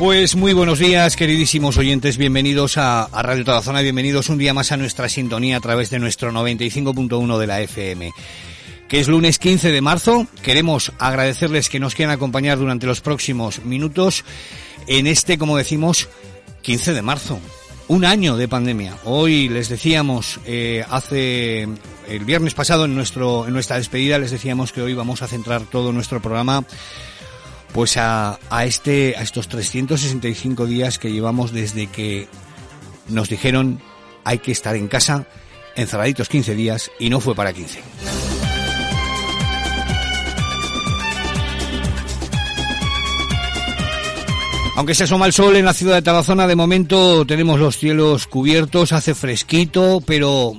Pues muy buenos días, queridísimos oyentes. Bienvenidos a, a Radio Zona, Bienvenidos un día más a nuestra sintonía a través de nuestro 95.1 de la FM. Que es lunes 15 de marzo. Queremos agradecerles que nos quieran acompañar durante los próximos minutos en este, como decimos, 15 de marzo. Un año de pandemia. Hoy les decíamos, eh, hace el viernes pasado en nuestro en nuestra despedida les decíamos que hoy vamos a centrar todo nuestro programa pues a, a, este, a estos 365 días que llevamos desde que nos dijeron hay que estar en casa encerraditos 15 días y no fue para 15. Aunque se asoma el sol en la ciudad de Tarazona, de momento tenemos los cielos cubiertos, hace fresquito, pero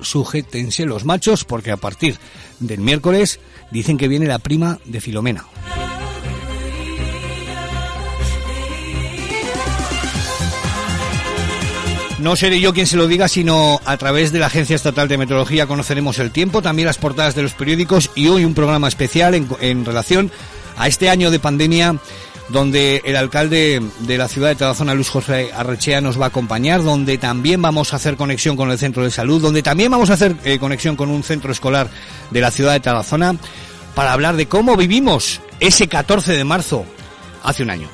sujétense los machos porque a partir del miércoles dicen que viene la prima de Filomena. No seré yo quien se lo diga, sino a través de la Agencia Estatal de Meteorología conoceremos el tiempo, también las portadas de los periódicos y hoy un programa especial en, relación a este año de pandemia donde el alcalde de la ciudad de Tarazona, Luis José Arrechea, nos va a acompañar, donde también vamos a hacer conexión con el centro de salud, donde también vamos a hacer eh, conexión con un centro escolar de la ciudad de Tarazona, para hablar de cómo vivimos ese 14 de marzo hace un año.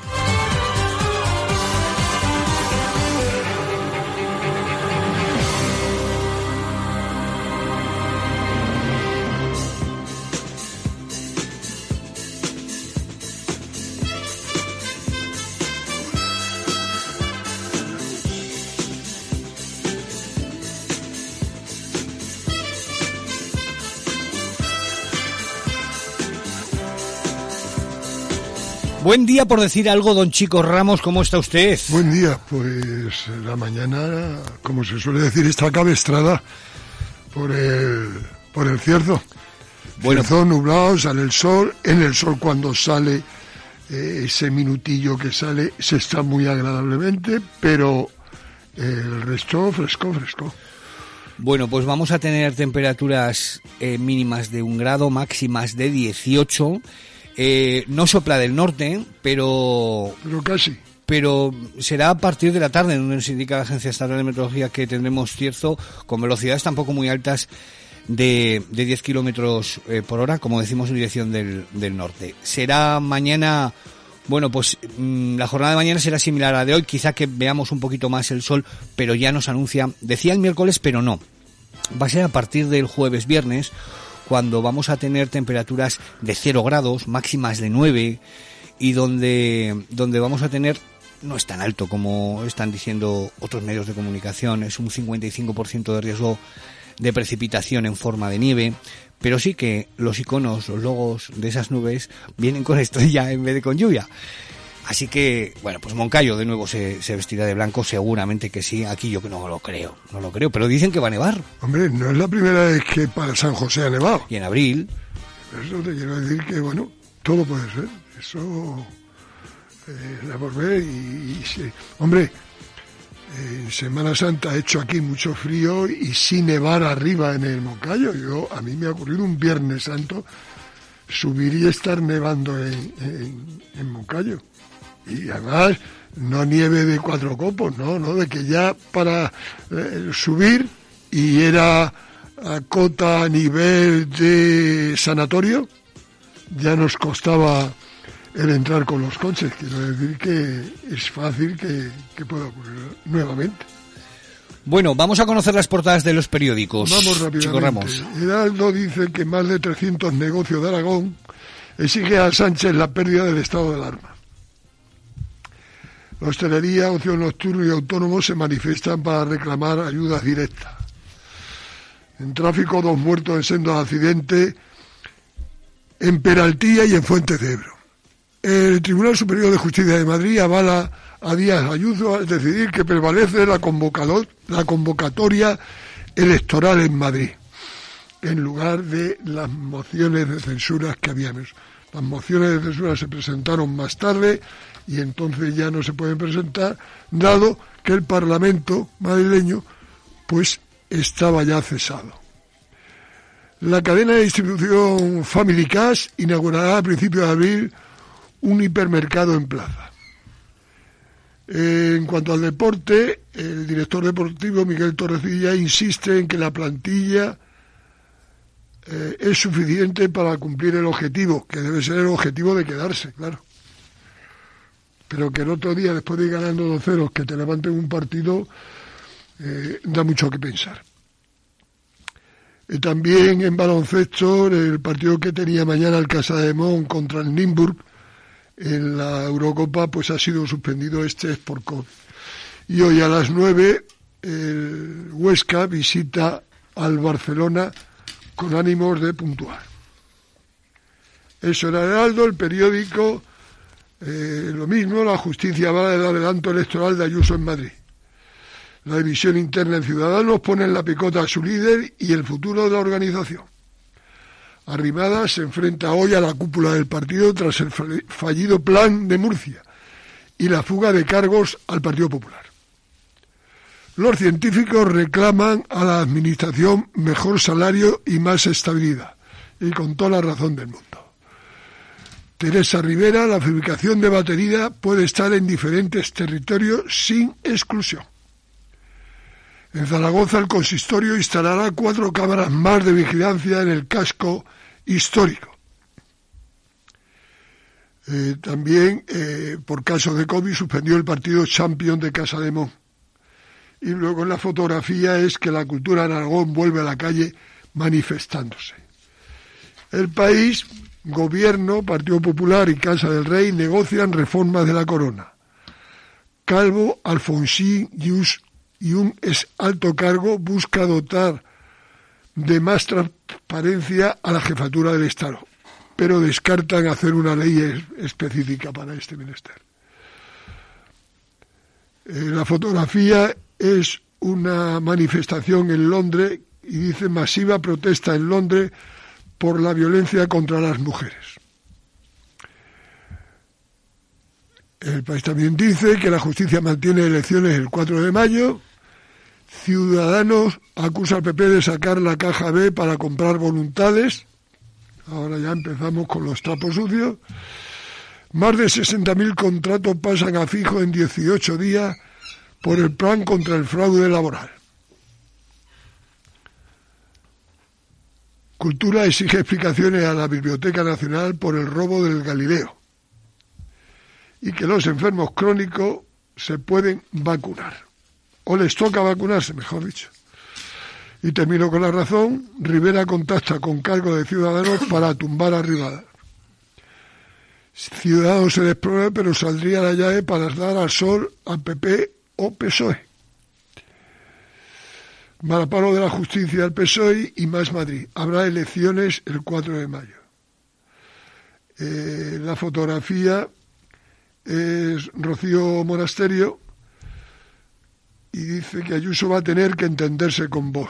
Buen día por decir algo, don Chico Ramos, ¿cómo está usted? Buen día, pues la mañana, como se suele decir, está cabestrada por el, por el cierzo. Bueno, cierzo nublado, sale el sol, en el sol cuando sale eh, ese minutillo que sale se está muy agradablemente, pero el resto fresco, fresco. Bueno, pues vamos a tener temperaturas eh, mínimas de un grado, máximas de 18 eh, no sopla del norte, pero... Pero casi. Pero será a partir de la tarde, donde nos indica la Agencia Estatal de Meteorología que tendremos cierzo con velocidades tampoco muy altas de, de 10 kilómetros eh, por hora, como decimos en dirección del, del norte. Será mañana, bueno, pues mm, la jornada de mañana será similar a la de hoy, quizá que veamos un poquito más el sol, pero ya nos anuncia, decía el miércoles, pero no. Va a ser a partir del jueves, viernes, cuando vamos a tener temperaturas de 0 grados, máximas de 9 y donde, donde vamos a tener no es tan alto como están diciendo otros medios de comunicación, es un 55% de riesgo de precipitación en forma de nieve, pero sí que los iconos, los logos de esas nubes vienen con estrella en vez de con lluvia. Así que, bueno, pues Moncayo de nuevo se, vestirá de blanco, seguramente que sí. Aquí yo que no lo creo, no lo creo, pero dicen que va a nevar. Hombre, no es la primera vez que para San José ha nevado. Y en abril. Eso te quiero decir que, bueno, todo puede ser. Eso eh, la por ver y, hombre, en Semana Santa ha hecho aquí mucho frío y sin nevar arriba en el Moncayo. Yo, a mí me ha ocurrido un Viernes Santo subir y estar nevando en, en Moncayo y además no nieve de cuatro copos, no, no, de que ya para eh, subir y era a cota a nivel de sanatorio, ya nos costaba el entrar con los coches. Quiero decir que es fácil que, que pueda ocurrir nuevamente. Bueno, vamos a conocer las portadas de los periódicos. Vamos rápidamente. Heraldo dice que más de 300 negocios de Aragón exige a Sánchez la pérdida del estado de alarma. La hostelería, ocio nocturno y autónomos se manifiestan para reclamar ayudas directas. En tráfico, dos muertos en sendos accidentes en Peraltía y en Fuentes de Ebro. El Tribunal Superior de Justicia de Madrid avala a Díaz Ayuso al decidir que prevalece la, la convocatoria electoral en Madrid, en lugar de las mociones de censura que habíamos. Las mociones de censura se presentaron más tarde y entonces ya no se pueden presentar, dado que el Parlamento madrileño pues estaba ya cesado. La cadena de distribución Family Cash inaugurará a principios de abril un hipermercado en plaza. En cuanto al deporte, el director deportivo Miguel Torrecilla insiste en que la plantilla eh, es suficiente para cumplir el objetivo, que debe ser el objetivo de quedarse, claro. Pero que el otro día, después de ir ganando dos ceros, que te levanten un partido, eh, da mucho que pensar. también en baloncesto, el partido que tenía mañana el Casa de Mon contra el Nimburg, en la Eurocopa pues ha sido suspendido este por COVID. Y hoy a las 9 el Huesca visita al Barcelona con ánimos de puntuar. Eso era Heraldo, el periódico, eh, lo mismo, la justicia va del adelanto electoral de Ayuso en Madrid. La división interna en Ciudadanos pone en la picota a su líder y el futuro de la organización. Arrimada se enfrenta hoy a la cúpula del partido tras el fallido plan de Murcia y la fuga de cargos al Partido Popular. Los científicos reclaman a la Administración mejor salario y más estabilidad, y con toda la razón del mundo. Teresa Rivera, la fabricación de batería puede estar en diferentes territorios sin exclusión. En Zaragoza el consistorio instalará cuatro cámaras más de vigilancia en el casco histórico. Eh, también, eh, por caso de COVID, suspendió el partido Champion de Casa de Mon. Y luego en la fotografía es que la cultura en Aragón vuelve a la calle manifestándose. El país, gobierno, Partido Popular y Casa del Rey negocian reformas de la corona. Calvo, Alfonsín y un ex alto cargo busca dotar de más transparencia a la jefatura del Estado, pero descartan hacer una ley específica para este ministerio. Eh, la fotografía es una manifestación en Londres y dice masiva protesta en Londres por la violencia contra las mujeres. El país también dice que la justicia mantiene elecciones el 4 de mayo Ciudadanos acusa al PP de sacar la caja B para comprar voluntades. Ahora ya empezamos con los trapos sucios. Más de 60.000 contratos pasan a fijo en 18 días por el plan contra el fraude laboral. Cultura exige explicaciones a la Biblioteca Nacional por el robo del Galileo y que los enfermos crónicos se pueden vacunar o les toca vacunarse, mejor dicho. Y termino con la razón, Rivera contacta con cargo de Ciudadanos para tumbar a Rivada. Ciudadanos se desprove, pero saldría la llave para dar al sol al PP o PSOE. Malaparo de la justicia al PSOE y más Madrid. Habrá elecciones el 4 de mayo. Eh, la fotografía es Rocío Monasterio y dice que Ayuso va a tener que entenderse con vos.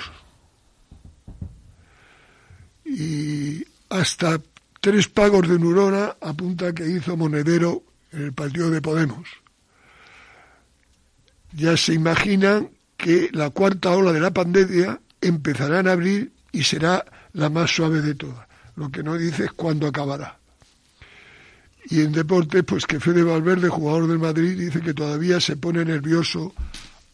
Y hasta tres pagos de Nurona apunta que hizo Monedero en el partido de Podemos. Ya se imaginan que la cuarta ola de la pandemia empezará en abril y será la más suave de todas. Lo que no dice es cuándo acabará. Y en deportes, pues que Fede Valverde, jugador del Madrid, dice que todavía se pone nervioso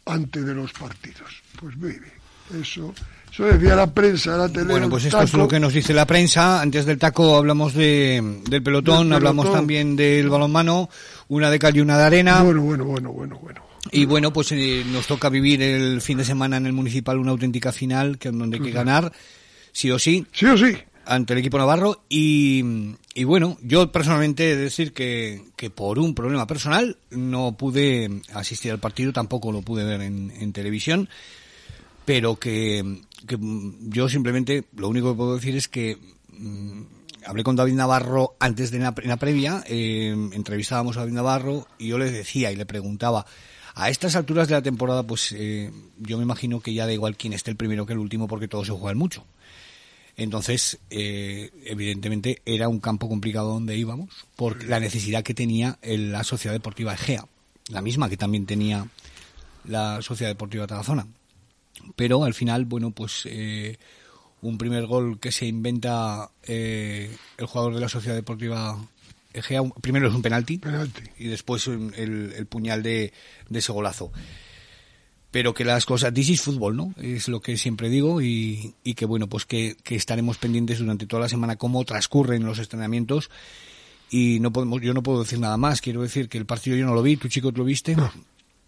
antes de los partidos. Pues muy bien, eso, eso decía la prensa, la tele. Bueno, pues esto es lo que nos dice la prensa. Antes del taco hablamos de, del, pelotón, hablamos también del balonmano, una de cal y una de arena. Bueno, bueno, bueno, bueno, bueno. Y bueno, pues eh, nos toca vivir el fin de semana en el municipal una auténtica final, que donde hay que ganar, sí o sí. Sí o sí ante el equipo navarro y, y bueno, yo personalmente he de decir que, que, por un problema personal no pude asistir al partido, tampoco lo pude ver en, en televisión, pero que, que, yo simplemente lo único que puedo decir es que mm, hablé con David Navarro antes de la, previa, eh, entrevistábamos a David Navarro y yo le decía y le preguntaba, a estas alturas de la temporada, pues eh, yo me imagino que ya da igual quién esté el primero que el último porque todos se juegan mucho. Entonces, eh, evidentemente, era un campo complicado donde íbamos por la necesidad que tenía la Sociedad Deportiva Egea, la misma que también tenía la Sociedad Deportiva Tarazona. Pero al final, bueno, pues eh, un primer gol que se inventa eh, el jugador de la Sociedad Deportiva Egea, primero es un penalti, y después el, puñal de, de ese golazo pero que las cosas, this is fútbol, ¿no? Es lo que siempre digo y, y que bueno, pues que, que, estaremos pendientes durante toda la semana cómo transcurren los entrenamientos y no podemos, yo no puedo decir nada más, quiero decir que el partido yo no lo vi, tu chico lo viste.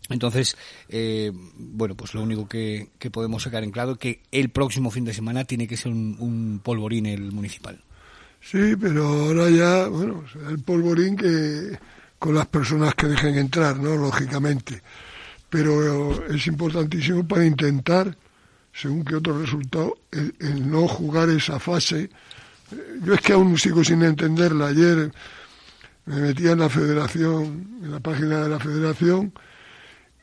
Entonces, eh, bueno, pues lo único que, que, podemos sacar en claro es que el próximo fin de semana tiene que ser un, un polvorín el municipal. Sí, pero ahora ya, bueno, el polvorín que con las personas que dejen entrar, ¿no? Lógicamente pero es importantísimo para intentar, según que otro resultado, el, no jugar esa fase. Yo es que aún sigo sin entenderla. Ayer me metía en la federación, en la página de la federación,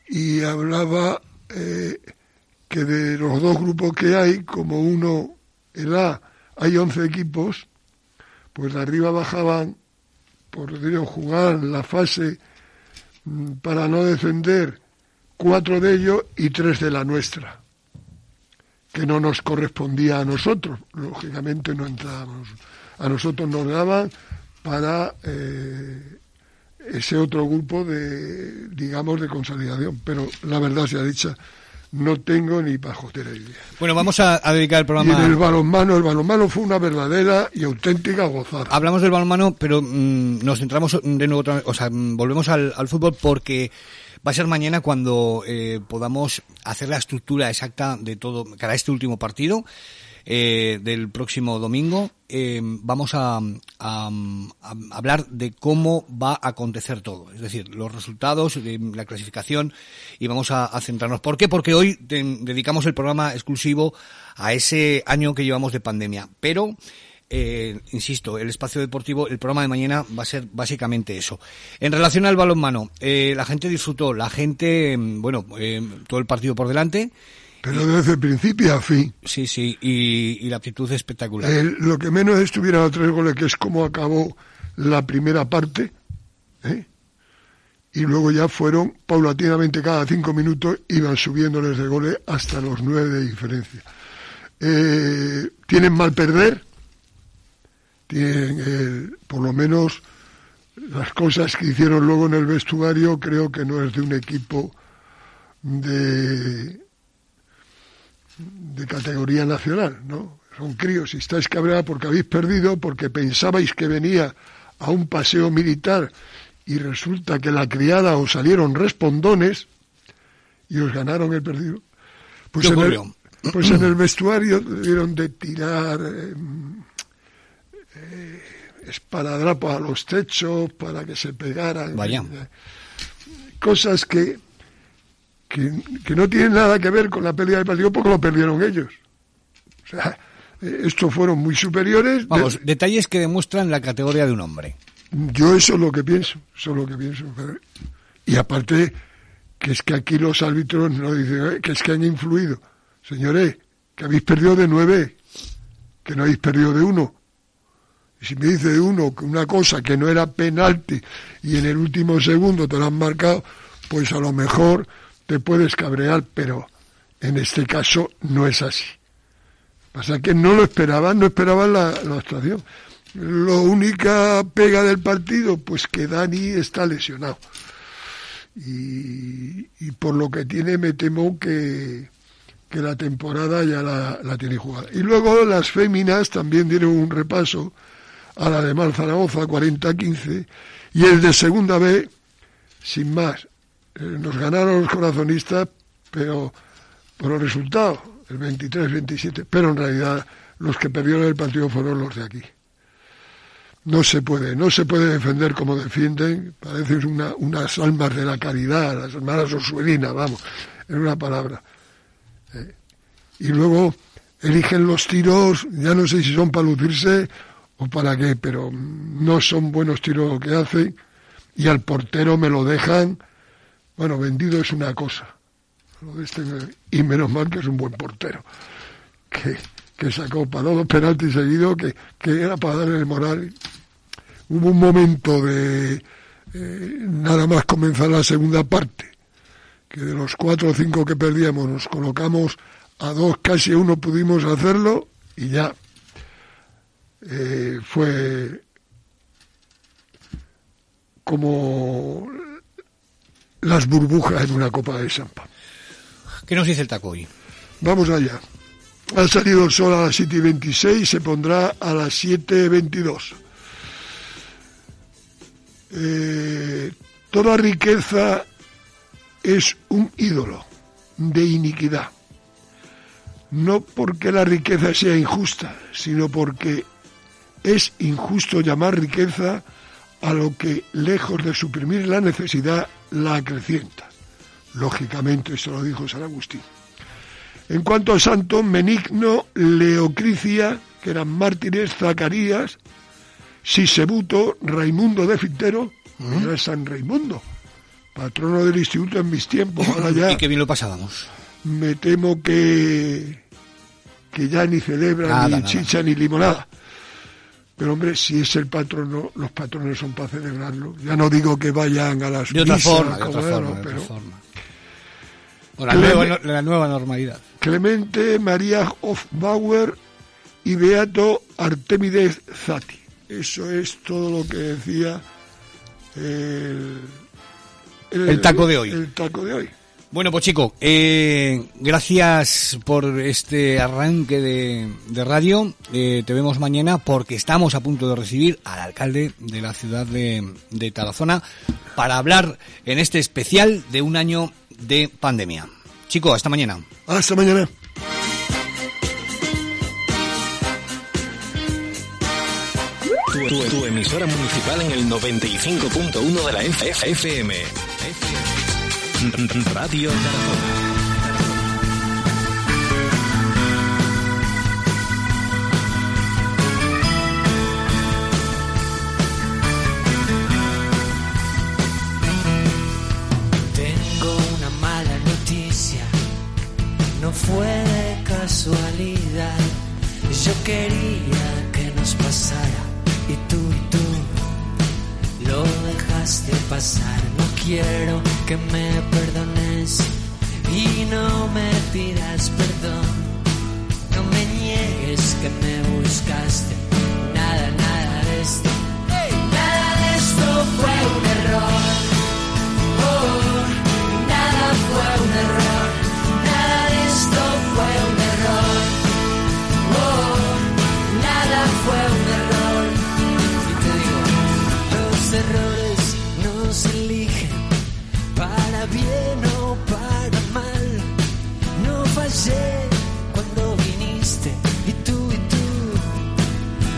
y hablaba eh, que de los dos grupos que hay, como uno, el A, hay 11 equipos, pues de arriba bajaban, por decirlo, jugar la fase mm, para no defender cuatro de ellos y tres de la nuestra, que no nos correspondía a nosotros, lógicamente no entrábamos. A nosotros nos daban para eh, ese otro grupo de, digamos, de consolidación, pero la verdad sea dicha, no tengo ni pajotera idea. Bueno, vamos a, dedicar el programa. Y en el balonmano, el balonmano fue una verdadera y auténtica gozada. Hablamos del balonmano, pero mm, nos centramos de nuevo, o sea, volvemos al, al fútbol porque Va a ser mañana cuando eh, podamos hacer la estructura exacta de todo, cada este último partido. Eh, del próximo domingo eh, vamos a, hablar de cómo va a acontecer todo, es decir, los resultados, de la clasificación y vamos a, a centrarnos. ¿Por qué? Porque hoy dedicamos el programa exclusivo a ese año que llevamos de pandemia, pero eh, insisto, el espacio deportivo, el programa de mañana va a ser básicamente eso. En relación al balonmano, eh, la gente disfrutó, la gente, mm, bueno, eh, todo el partido por delante. Pero desde principio a fin. Sí, sí, y, la actitud espectacular. lo que menos estuviera a tres goles, que es como acabó la primera parte, y luego ya fueron paulatinamente cada cinco minutos, iban subiéndoles de goles hasta los nueve de diferencia. tienen mal perder, tienen, por lo menos las cosas que hicieron luego en el vestuario creo que no es de un equipo de de categoría nacional, ¿no? Son críos y estáis cabreados porque habéis perdido, porque pensabais que venía a un paseo militar y resulta que la criada os salieron respondones y os ganaron el perdido. Pues, en el, pues en el vestuario debieron de tirar eh, eh, esparadrapo a los techos para que se pegaran. Vaya. Cosas que, que, no tienen nada que ver con la pérdida del partido porque lo perdieron ellos. O sea, eh, estos fueron muy superiores. Vamos, detalles que demuestran la categoría de un hombre. Yo eso es lo que pienso, eso es lo que pienso. Y aparte, que es que aquí los árbitros no dicen eh, que es que han influido. Señores, que habéis perdido de nueve, que no habéis perdido de uno si me dice uno una cosa que no era penalti y en el último segundo te lo han marcado, pues a lo mejor te puedes cabrear, pero en este caso no es así. Pasa que no lo esperaban, no esperaban la, la actuación. Lo única pega del partido, pues que Dani está lesionado. Y, por lo que tiene me temo que, que la temporada ya la, la tiene jugada. Y luego las féminas también dieron un repaso a la de Mal Zaragoza 40-15 y el de segunda B, sin más. Eh, nos ganaron los corazonistas, pero por el resultado, el 23-27, pero en realidad los que perdieron el partido fueron los de aquí. No se puede, no se puede defender como defienden, parecen una, unas almas de la caridad, las hermanas Osuelinas, vamos, en una palabra. Eh, y luego eligen los tiros, ya no sé si son para lucirse o para qué, pero no son buenos tiros lo que hacen y al portero me lo dejan, bueno, vendido es una cosa, este y menos mal que es un buen portero, que, que sacó para dos penaltis seguidos, que, que era para darle el moral. Hubo un momento de eh, nada más comenzar la segunda parte, que de los cuatro o cinco que perdíamos nos colocamos a dos, casi uno pudimos hacerlo y ya eh, fue como las burbujas en una copa de champa. ¿Qué nos dice el taco hoy? Vamos allá. Ha salido el sol a las 7 y 26, se pondrá a las 7 y 22. Eh, toda riqueza es un ídolo de iniquidad. No porque la riqueza sea injusta, sino porque es injusto llamar riqueza a lo que, lejos de suprimir la necesidad, la acrecienta. Lógicamente, esto lo dijo San Agustín. En cuanto a santos, Menigno, Leocricia, que eran mártires, Zacarías, Sisebuto, Raimundo de Fintero, ¿Mm? era San Raimundo, patrono del instituto en mis tiempos. Ahora ya y qué bien lo pasábamos. Me temo que, que ya ni celebran ni chicha ni limonada. Pero hombre, si es el patrono, los patrones son para celebrarlo. Ya no digo que vayan a las de otra forma, de otra forma, de otra forma. la, nueva, la nueva normalidad. Clemente María Hofbauer y Beato Artemides Zati. Eso es todo lo que decía el, el, taco de hoy. El taco de hoy. Bueno, pues chico, eh, gracias por este arranque de, radio. Eh, te vemos mañana porque estamos a punto de recibir al alcalde de la ciudad de, de Tarazona para hablar en este especial de un año de pandemia. Chico, hasta mañana. Hasta mañana. Tu, emisora municipal en el 95.1 de la FM. Radio Tarazona. fue de casualidad. Yo quería que nos pasara y tú y tú lo dejaste pasar. No quiero que me perdones y no me pidas perdón. No me niegues que me buscaste. Nada, nada de esto. Nada de esto fue un error. Bien o para mal. No fallé cuando viniste y tú y tú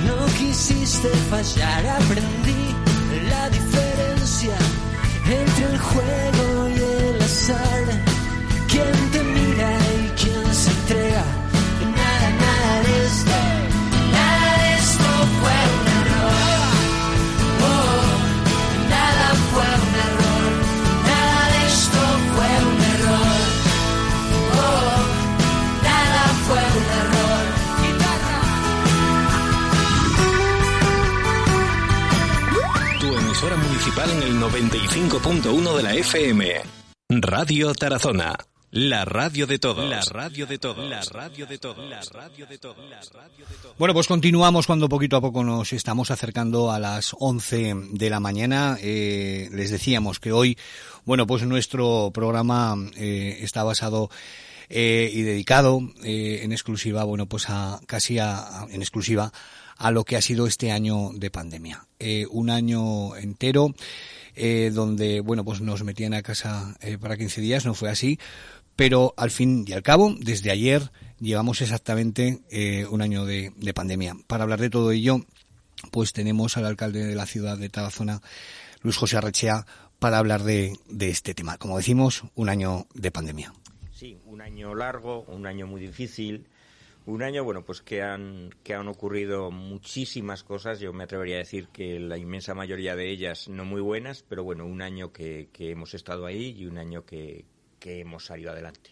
no quisiste fallar. Aprendí la diferencia entre el juego 95.1 de la FM. Radio Tarazona. La radio de todos. La radio de todos. La radio de todos. La radio de todos. Bueno, pues continuamos cuando poquito a poco nos estamos acercando a las 11 de la mañana. Eh, les decíamos que hoy, bueno, pues nuestro programa eh, está basado eh, y dedicado en exclusiva, bueno, pues a casi a, en exclusiva a lo que ha sido este año de pandemia. Eh, un año entero eh, donde, bueno, pues nos metían a casa eh, para 15 días, no fue así, pero al fin y al cabo, desde ayer llevamos exactamente un año de, pandemia. Para hablar de todo ello, pues tenemos al alcalde de la ciudad de Tarazona, Luis José Arrechea, para hablar de, de este tema. Como decimos, un año de pandemia. Sí, un año largo, un año muy difícil, Un año, bueno, pues que han, que han ocurrido muchísimas cosas. Yo me atrevería a decir que la inmensa mayoría de ellas no muy buenas, pero bueno, un año que, hemos estado ahí y un año que, hemos salido adelante.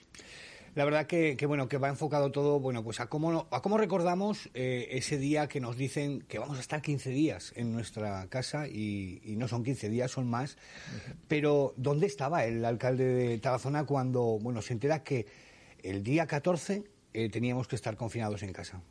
La verdad que, que, bueno que va enfocado todo bueno pues a cómo a cómo recordamos eh, ese día que nos dicen que vamos a estar 15 días en nuestra casa y, y no son 15 días son más pero dónde estaba el alcalde de Tarazona cuando bueno se entera que el día 14 eh, teníamos que estar confinados en casa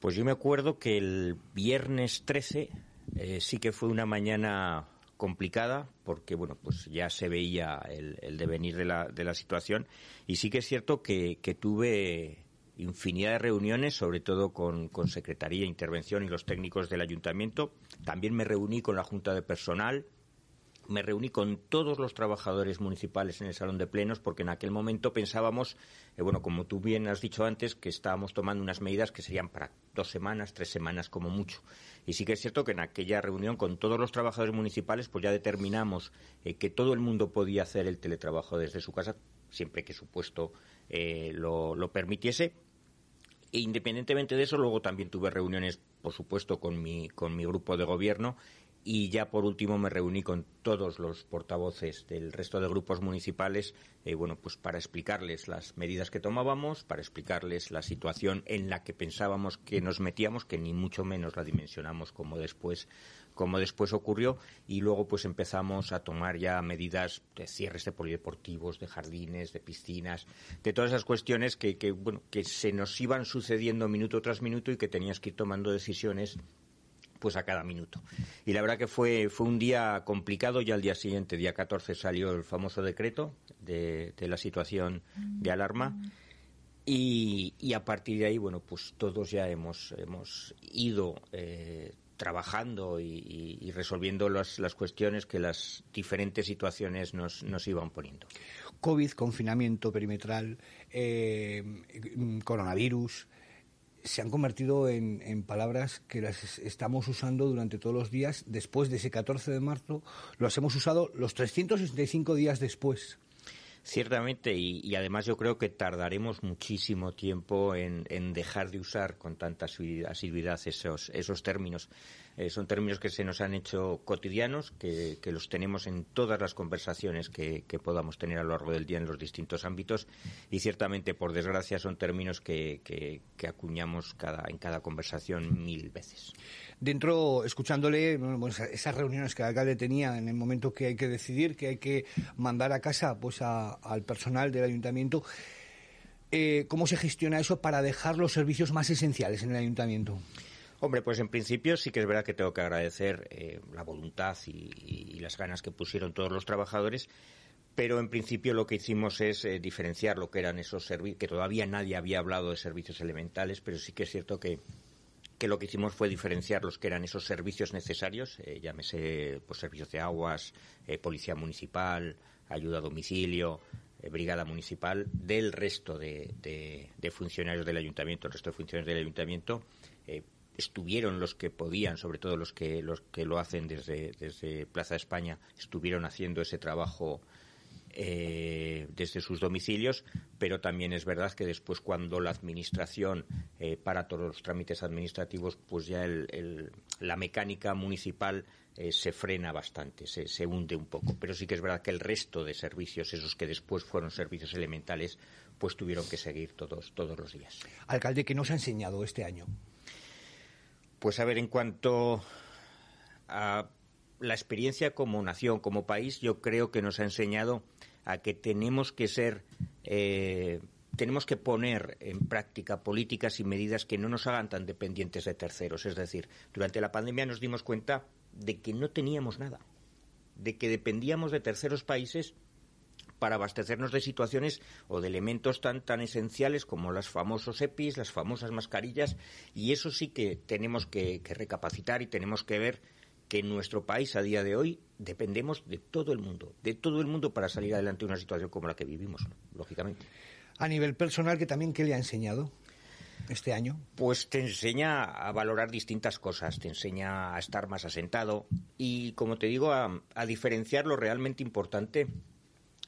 pues yo me acuerdo que el viernes 13 eh, sí que fue una mañana complicada porque bueno pues ya se veía el, el devenir de la, de la, situación y sí que es cierto que, que tuve infinidad de reuniones, sobre todo con, con Secretaría, Intervención y los técnicos del Ayuntamiento. También me reuní con la Junta de Personal, me reuní con todos los trabajadores municipales en el salón de plenos porque en aquel momento pensábamos, eh, bueno, como tú bien has dicho antes, que estábamos tomando unas medidas que serían para dos semanas, tres semanas como mucho. Y sí que es cierto que en aquella reunión con todos los trabajadores municipales, pues ya determinamos eh, que todo el mundo podía hacer el teletrabajo desde su casa, siempre que su puesto eh, lo, lo permitiese. E independientemente de eso, luego también tuve reuniones, por supuesto, con mi, con mi grupo de gobierno y ya por último me reuní con todos los portavoces del resto de grupos municipales, eh, bueno, pues para explicarles las medidas que tomábamos, para explicarles la situación en la que pensábamos que nos metíamos, que ni mucho menos la dimensionamos como después como después ocurrió. Y luego pues empezamos a tomar ya medidas de cierres de polideportivos, de jardines, de piscinas, de todas esas cuestiones que, que bueno, que se nos iban sucediendo minuto tras minuto y que tenías que ir tomando decisiones pues a cada minuto. Y la verdad que fue, fue un día complicado, ya al día siguiente, día 14, salió el famoso decreto de, la situación de alarma. Y, a partir de ahí, bueno, pues todos ya hemos, hemos ido eh, trabajando y resolviendo las, las, cuestiones que las diferentes situaciones nos, nos iban poniendo. COVID, confinamiento perimetral, eh, coronavirus, se han convertido en, en, palabras que las estamos usando durante todos los días. Después de ese 14 de marzo, los hemos usado los 365 días después. Ciertamente, y, y, además yo creo que tardaremos muchísimo tiempo en, en dejar de usar con tanta asiduidad esos, esos términos. Eh, son términos que se nos han hecho cotidianos, que, los tenemos en todas las conversaciones que, podamos tener a lo largo del día en los distintos ámbitos, y ciertamente, por desgracia, son términos que, acuñamos cada, en cada conversación mil veces. Dentro, escuchándole, bueno, esas reuniones que el alcalde tenía en el momento que hay que decidir, que hay que mandar a casa, pues a al personal del ayuntamiento. Eh, ¿Cómo se gestiona eso para dejar los servicios más esenciales en el ayuntamiento? Hombre, pues en principio sí que es verdad que tengo que agradecer eh, la voluntad y, las ganas que pusieron todos los trabajadores, pero en principio lo que hicimos es eh, diferenciar lo que eran esos servicios, que todavía nadie había hablado de servicios elementales, pero sí que es cierto que que lo que hicimos fue diferenciar los que eran esos servicios necesarios, eh, llámese pues, servicios de aguas, policía municipal, ayuda a domicilio, brigada municipal, del resto de, de, de, funcionarios del ayuntamiento. El resto de funcionarios del ayuntamiento estuvieron los que podían, sobre todo los que, los que lo hacen desde, desde Plaza España, estuvieron haciendo ese trabajo eh, desde sus domicilios, pero también es verdad que después cuando la administración eh, para todos los trámites administrativos, pues ya el, la mecánica municipal eh, se frena bastante, se, se, hunde un poco. Pero sí que es verdad que el resto de servicios, esos que después fueron servicios elementales, pues tuvieron que seguir todos, todos los días. Alcalde, ¿qué nos ha enseñado este año? Pues a ver, en cuanto a la experiencia como nación, como país, yo creo que nos ha enseñado a que tenemos que ser, eh, tenemos que poner en práctica políticas y medidas que no nos hagan tan dependientes de terceros. Es decir, durante la pandemia nos dimos cuenta de que no teníamos nada, de que dependíamos de terceros países para abastecernos de situaciones o de elementos tan tan esenciales como los famosos EPIs, las famosas mascarillas, y eso sí que tenemos que, que recapacitar y tenemos que ver que en nuestro país a día de hoy dependemos de todo el mundo, de todo el mundo para salir adelante de una situación como la que vivimos, lógicamente. A nivel personal, que también qué le ha enseñado este año? Pues te enseña a valorar distintas cosas, te enseña a estar más asentado y, como te digo, a, a diferenciar lo realmente importante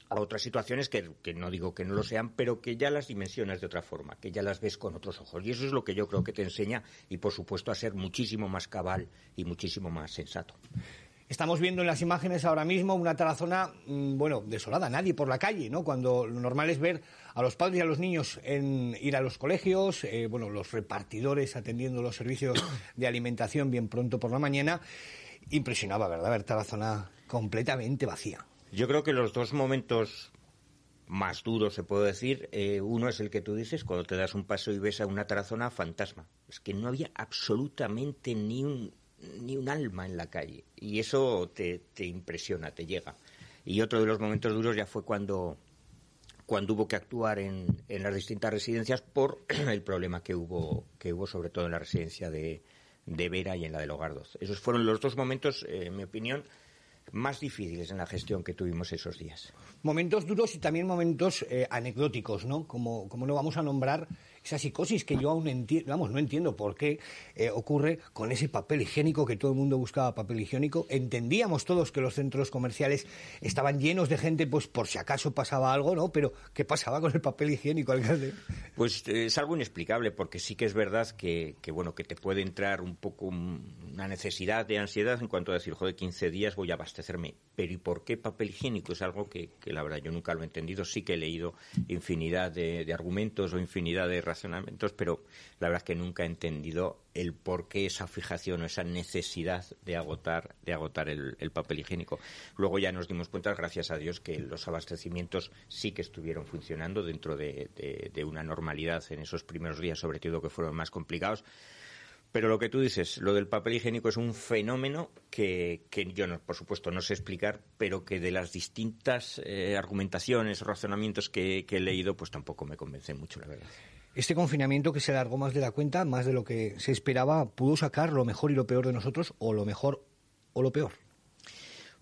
a otras situaciones que, no digo que no lo sean, pero que ya las dimensionas de otra forma, que ya las ves con otros ojos. Y eso es lo que yo creo que te enseña y, por supuesto, a ser muchísimo más cabal y muchísimo más sensato. Estamos viendo en las imágenes ahora mismo una Tarazona, mm, bueno, desolada, nadie por la calle, ¿no? Cuando lo normal es ver a los padres y a los niños en ir a los colegios, eh, bueno, los repartidores atendiendo los servicios de alimentación bien pronto por la mañana. Impresionaba, ¿verdad? Ver Tarazona completamente vacía. Yo creo que los dos momentos más duros, se puede decir, eh, uno es el que tú dices, cuando te das un paso y ves a una Tarazona fantasma. Es que no había absolutamente ni un ni un alma en la calle. Y eso te, te, impresiona, te llega. Y otro de los momentos duros ya fue cuando, cuando hubo que actuar en, en las distintas residencias por el problema que hubo, que hubo sobre todo en la residencia de, de Vera y en la de Logardoz. Esos fueron los dos momentos, eh, en mi opinión, más difíciles en la gestión que tuvimos esos días. Momentos duros y también momentos eh, anecdóticos, ¿no? Como, como vamos a nombrar esa psicosis que yo aún entiendo, vamos, no entiendo por qué eh, ocurre con ese papel higiénico, que todo el mundo buscaba papel higiénico. Entendíamos todos que los centros comerciales estaban llenos de gente, pues por si acaso pasaba algo, ¿no? Pero, ¿qué pasaba con el papel higiénico, alcalde? Pues eh, es algo inexplicable, porque sí que es verdad que, que, bueno, que te puede entrar un poco una necesidad de ansiedad en cuanto a decir, joder, 15 días voy a abastecerme. Pero ¿y por qué papel higiénico? Es algo que, la verdad yo nunca lo he entendido. Sí que he leído infinidad de, argumentos o infinidad de razonamientos, pero la verdad es que nunca he entendido el por qué esa fijación o esa necesidad de agotar, de agotar el, el, papel higiénico. Luego ya nos dimos cuenta, gracias a Dios, que los abastecimientos sí que estuvieron funcionando dentro de, de, de una normalidad en esos primeros días, sobre todo que fueron más complicados. Pero lo que tú dices, lo del papel higiénico es un fenómeno que, que yo, no, por supuesto, no sé explicar, pero que de las distintas eh, argumentaciones, razonamientos que, que, he leído, pues tampoco me convence mucho, la verdad. Este confinamiento que se alargó más de la cuenta, más de lo que se esperaba, ¿pudo sacar lo mejor y lo peor de nosotros o lo mejor o lo peor?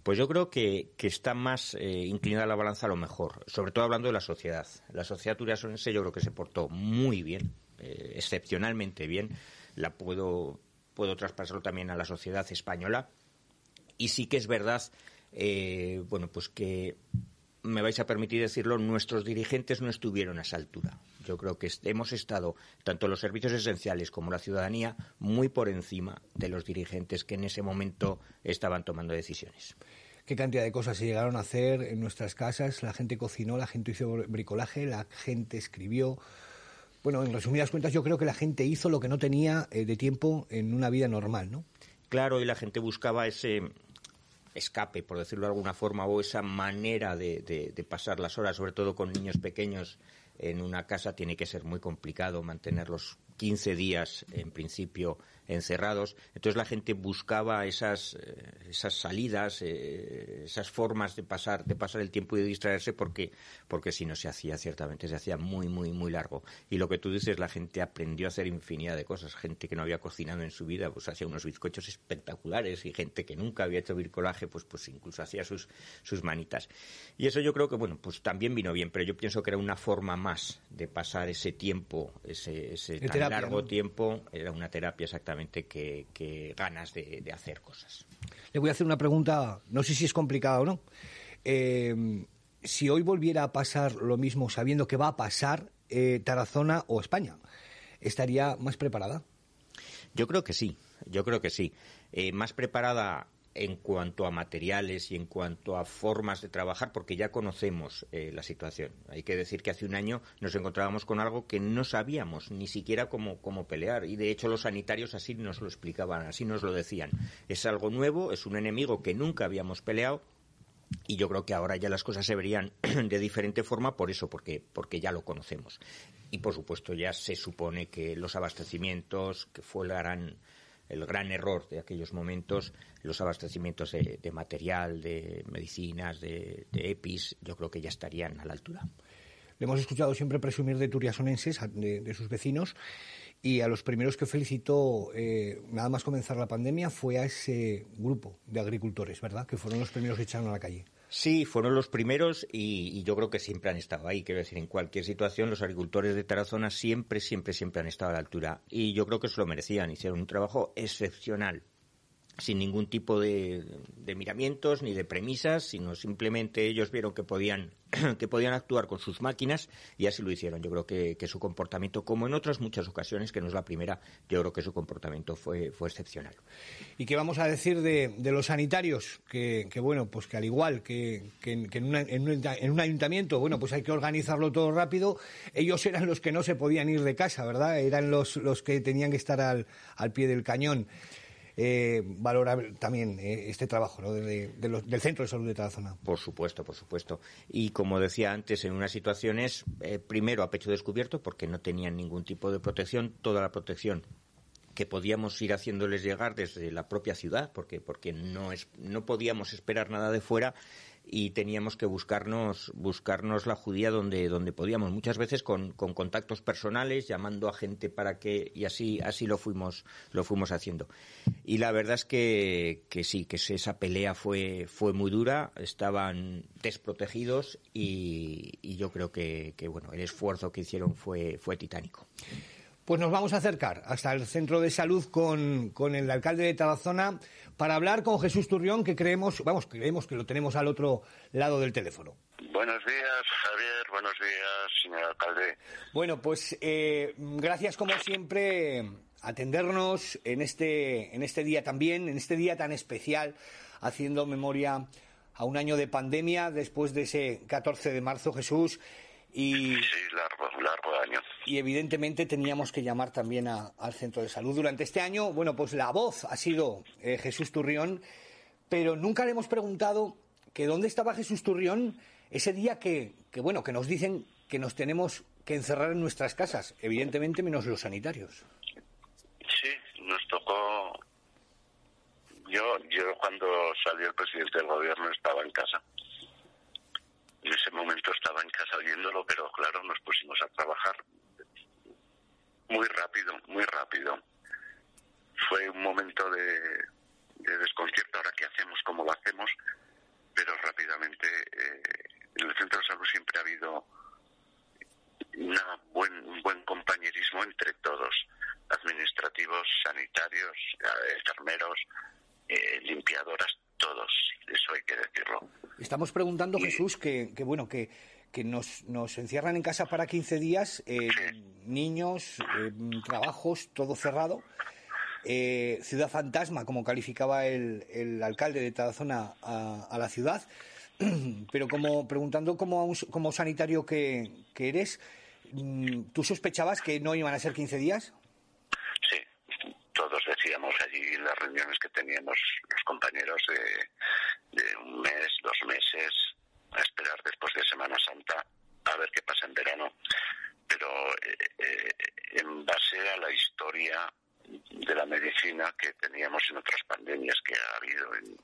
Pues yo creo que, que está más eh, inclinada la balanza a lo mejor, sobre todo hablando de la sociedad. La sociedad turiasonense yo creo que se portó muy bien, eh, excepcionalmente bien. La puedo, puedo traspasarlo también a la sociedad española. Y sí que es verdad, eh, bueno, pues que me vais a permitir decirlo, nuestros dirigentes no estuvieron a esa altura. Yo creo que hemos estado, tanto los servicios esenciales como la ciudadanía, muy por encima de los dirigentes que en ese momento estaban tomando decisiones. ¿Qué cantidad de cosas se llegaron a hacer en nuestras casas? La gente cocinó, la gente hizo bricolaje, la gente escribió. Bueno, en resumidas cuentas, yo creo que la gente hizo lo que no tenía eh, de tiempo en una vida normal, ¿no? Claro, y la gente buscaba ese, escape, por decirlo de alguna forma, o esa manera de, pasar las horas, sobre todo con niños pequeños en una casa, tiene que ser muy complicado mantenerlos 15 días, en principio, encerrados. Entonces la gente buscaba esas, eh, esas salidas, eh, esas formas de pasar, de pasar el tiempo y de distraerse porque, porque si no se hacía, ciertamente, se hacía muy, muy, muy largo. Y lo que tú dices, la gente aprendió a hacer infinidad de cosas. Gente que no había cocinado en su vida, pues hacía unos bizcochos espectaculares y gente que nunca había hecho bricolaje, pues, pues incluso hacía sus, sus manitas. Y eso yo creo que, bueno, pues también vino bien, pero yo pienso que era una forma más de pasar ese tiempo, ese, ese tan terapia, largo ¿no? tiempo, era una terapia exactamente que, que ganas de, de, hacer cosas. Le voy a hacer una pregunta, no sé si es complicada o no. Eh, si hoy volviera a pasar lo mismo, sabiendo que va a pasar eh, Tarazona o España, ¿estaría más preparada? Yo creo que sí, yo creo que sí. Eh, más preparada en cuanto a materiales y en cuanto a formas de trabajar, porque ya conocemos eh, la situación. Hay que decir que hace un año nos encontrábamos con algo que no sabíamos ni siquiera cómo, cómo pelear. Y de hecho los sanitarios así nos lo explicaban, así nos lo decían. Es algo nuevo, es un enemigo que nunca habíamos peleado. Y yo creo que ahora ya las cosas se verían de diferente forma por eso, porque, porque ya lo conocemos. Y por supuesto ya se supone que los abastecimientos, que fue gran, el gran error de aquellos momentos, los abastecimientos de, material, de medicinas, de, de, EPIs, yo creo que ya estarían a la altura. Le hemos escuchado siempre presumir de turiasonenses, de, de sus vecinos, y a los primeros que felicitó, eh, nada más comenzar la pandemia, fue a ese grupo de agricultores, ¿verdad? Que fueron los primeros que echaron a la calle. Sí, fueron los primeros y, y, yo creo que siempre han estado ahí. Quiero decir, en cualquier situación, los agricultores de Tarazona siempre, siempre, siempre han estado a la altura. Y yo creo que se lo merecían. Hicieron un trabajo excepcional. Sin ningún tipo de, miramientos ni de premisas, sino simplemente ellos vieron que podían, que podían actuar con sus máquinas y así lo hicieron. Yo creo que, su comportamiento, como en otras muchas ocasiones, que no es la primera, yo creo que su comportamiento fue, fue excepcional. ¿Y qué vamos a decir de, los sanitarios? Que, bueno, pues que al igual que, en, en, un, ayuntamiento, bueno, pues hay que organizarlo todo rápido, ellos eran los que no se podían ir de casa, ¿verdad? Eran los, los que tenían que estar al, al pie del cañón eh, valorar también eh, este trabajo ¿no? del Centro de Salud de Tarazona. Por supuesto, por supuesto. Y como decía antes, en unas situaciones, eh, primero a pecho descubierto, porque no tenían ningún tipo de protección, toda la protección que podíamos ir haciéndoles llegar desde la propia ciudad, porque, porque no, es, no podíamos esperar nada de fuera y teníamos que buscarnos buscarnos la judía donde donde podíamos muchas veces con, con, contactos personales llamando a gente para que y así así lo fuimos lo fuimos haciendo. Y la verdad es que, que sí que esa pelea fue fue muy dura estaban desprotegidos y, yo creo que, que bueno el esfuerzo que hicieron fue fue titánico pues nos vamos a acercar hasta el centro de salud con, con, el alcalde de Tarazona para hablar con Jesús Turrión, que creemos, vamos, creemos que lo tenemos al otro lado del teléfono. Buenos días, Javier. Buenos días, señor alcalde. Bueno, pues eh, gracias como siempre atendernos en este, en este día también, en este día tan especial, haciendo memoria a un año de pandemia después de ese 14 de marzo, Jesús. Y, sí, largo, largo año. Y evidentemente teníamos que llamar también al centro de salud. Durante este año, bueno, pues la voz ha sido eh, Jesús Turrión, pero nunca le hemos preguntado que dónde estaba Jesús Turrión ese día que, que, bueno, que nos dicen que nos tenemos que encerrar en nuestras casas, evidentemente menos los sanitarios. Sí, nos tocó. Yo, yo cuando salió el presidente del gobierno estaba en casa en ese momento estaba en casa oyéndolo, pero claro, nos pusimos a trabajar muy rápido, muy rápido. Fue un momento de, desconcierto, ahora qué hacemos, cómo lo hacemos, pero rápidamente eh, en el centro de salud siempre ha habido una buen, un buen compañerismo entre todos, administrativos, sanitarios, eh, enfermeros, eh, limpiadoras, todos, eso hay que decirlo. Estamos preguntando, Jesús, que, que bueno, que, que nos, nos encierran en casa para 15 días, eh, niños, eh, trabajos, todo cerrado. Eh, ciudad fantasma, como calificaba el, el alcalde de Tarazona a, a la ciudad. Pero como preguntando como, como sanitario que, que eres, mm, ¿tú sospechabas que no iban a ser 15 días? todos decíamos allí en las reuniones que teníamos compañeros de, un mes, dos meses, a esperar después de Semana Santa a ver qué pasa en verano. Pero eh, eh, en base a la historia de la medicina que teníamos en otras pandemias que ha habido en,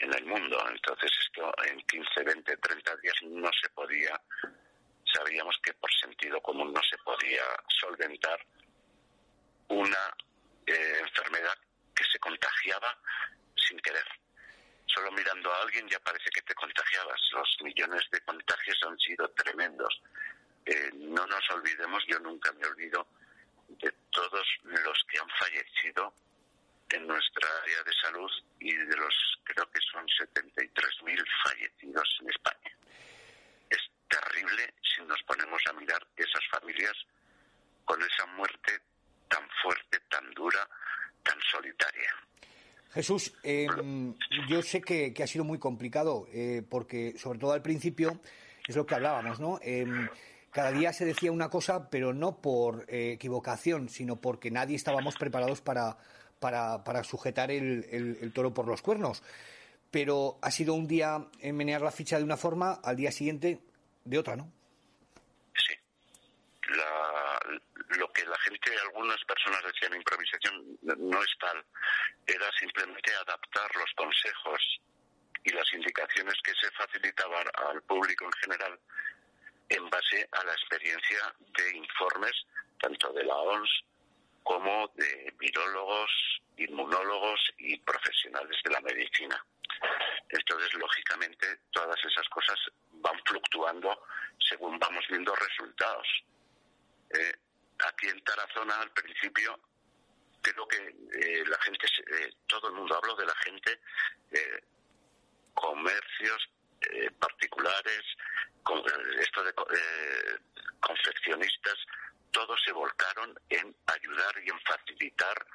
en el mundo. Entonces esto en 15, 20, 30 días no se podía, sabíamos que por sentido común no se podía solventar una eh, enfermedad que se contagiaba sin querer. Solo mirando a alguien ya parece que te contagiabas. Los millones de contagios han sido tremendos. Eh, no nos olvidemos, yo nunca me olvido de todos los que han fallecido en nuestra área de salud y de los, creo que son 73.000 fallecidos en España. Es terrible si nos ponemos a mirar esas familias con esa muerte tan fuerte, tan dura, tan solitaria. Jesús, eh, yo sé que, ha sido muy complicado, eh, porque sobre todo al principio es lo que hablábamos, ¿no? Em, cada día se decía una cosa, pero no por eh, equivocación, sino porque nadie estábamos preparados para, para, sujetar el, toro por los cuernos. Pero ha sido un día en menear la ficha de una forma, al día siguiente de otra, ¿no? Sí. La, lo que algunas personas decían improvisación, no es tal. Era simplemente adaptar los consejos y las indicaciones que se facilitaban al público en general en base a la experiencia de informes tanto de la OMS como de virólogos, inmunólogos y profesionales de la medicina. Entonces, lógicamente, todas esas cosas van fluctuando según vamos viendo resultados. Eh, aquí en Tarazona al principio creo que eh, la gente, eh, todo el mundo, hablo de la gente, eh, comercios particulares, con, esto de confeccionistas, todos se volcaron en ayudar y en facilitar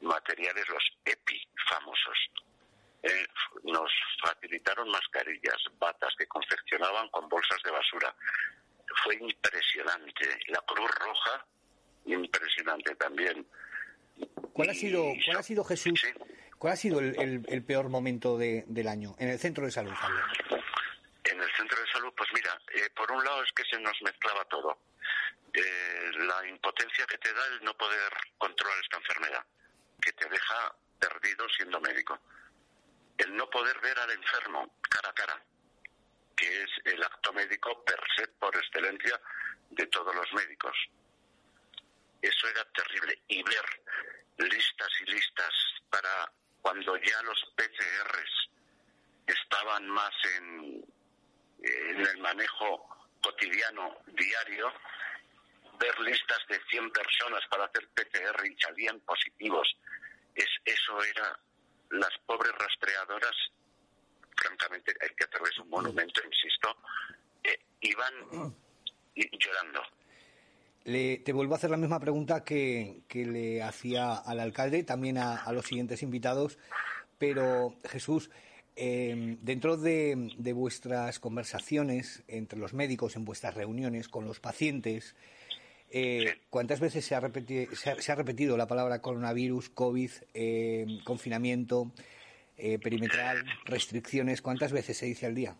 materiales, los EPI famosos. nos facilitaron mascarillas, batas que confeccionaban con bolsas de basura. Fue impresionante. La Cruz Roja, impresionante también. ¿Cuál ha sido, cuál ha sido Jesús? ¿Cuál ha sido el, peor momento del año en el centro de salud? En el centro de salud, pues mira, eh, por un lado es que se nos mezclaba todo. Eh, la impotencia que te da el no poder controlar esta enfermedad, que te deja perdido siendo médico. El no poder ver al enfermo cara a cara, que es el acto médico per se, por excelencia, de todos los médicos. Eso era terrible. Y ver listas y listas para cuando ya los PCRs estaban más en, en el manejo cotidiano, diario, ver listas de 100 personas para hacer PCR y salían positivos. Es, eso era las pobres rastreadoras, francamente, hay que atravesar un monumento, insisto, eh, iban llorando te vuelvo a hacer la misma pregunta que, le hacía al alcalde, también a, los siguientes invitados, pero Jesús, em, dentro de, vuestras conversaciones entre los médicos, en vuestras reuniones con los pacientes, eh, ¿cuántas veces se ha, repetido, se, ha, repetido, la palabra coronavirus, COVID, em, confinamiento, eh, perimetral, restricciones? ¿Cuántas veces se dice al día?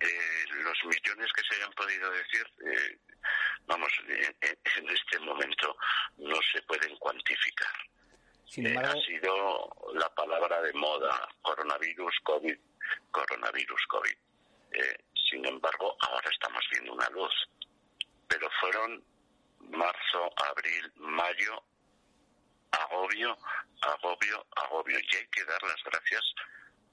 Eh, los millones que se hayan podido decir vamos, en este momento no se pueden cuantificar. Eh, ha sido la palabra de moda, coronavirus, COVID, coronavirus, COVID. Eh, sin embargo, ahora estamos viendo una luz. Pero fueron marzo, abril, mayo, agobio, agobio, agobio. Y hay que dar las gracias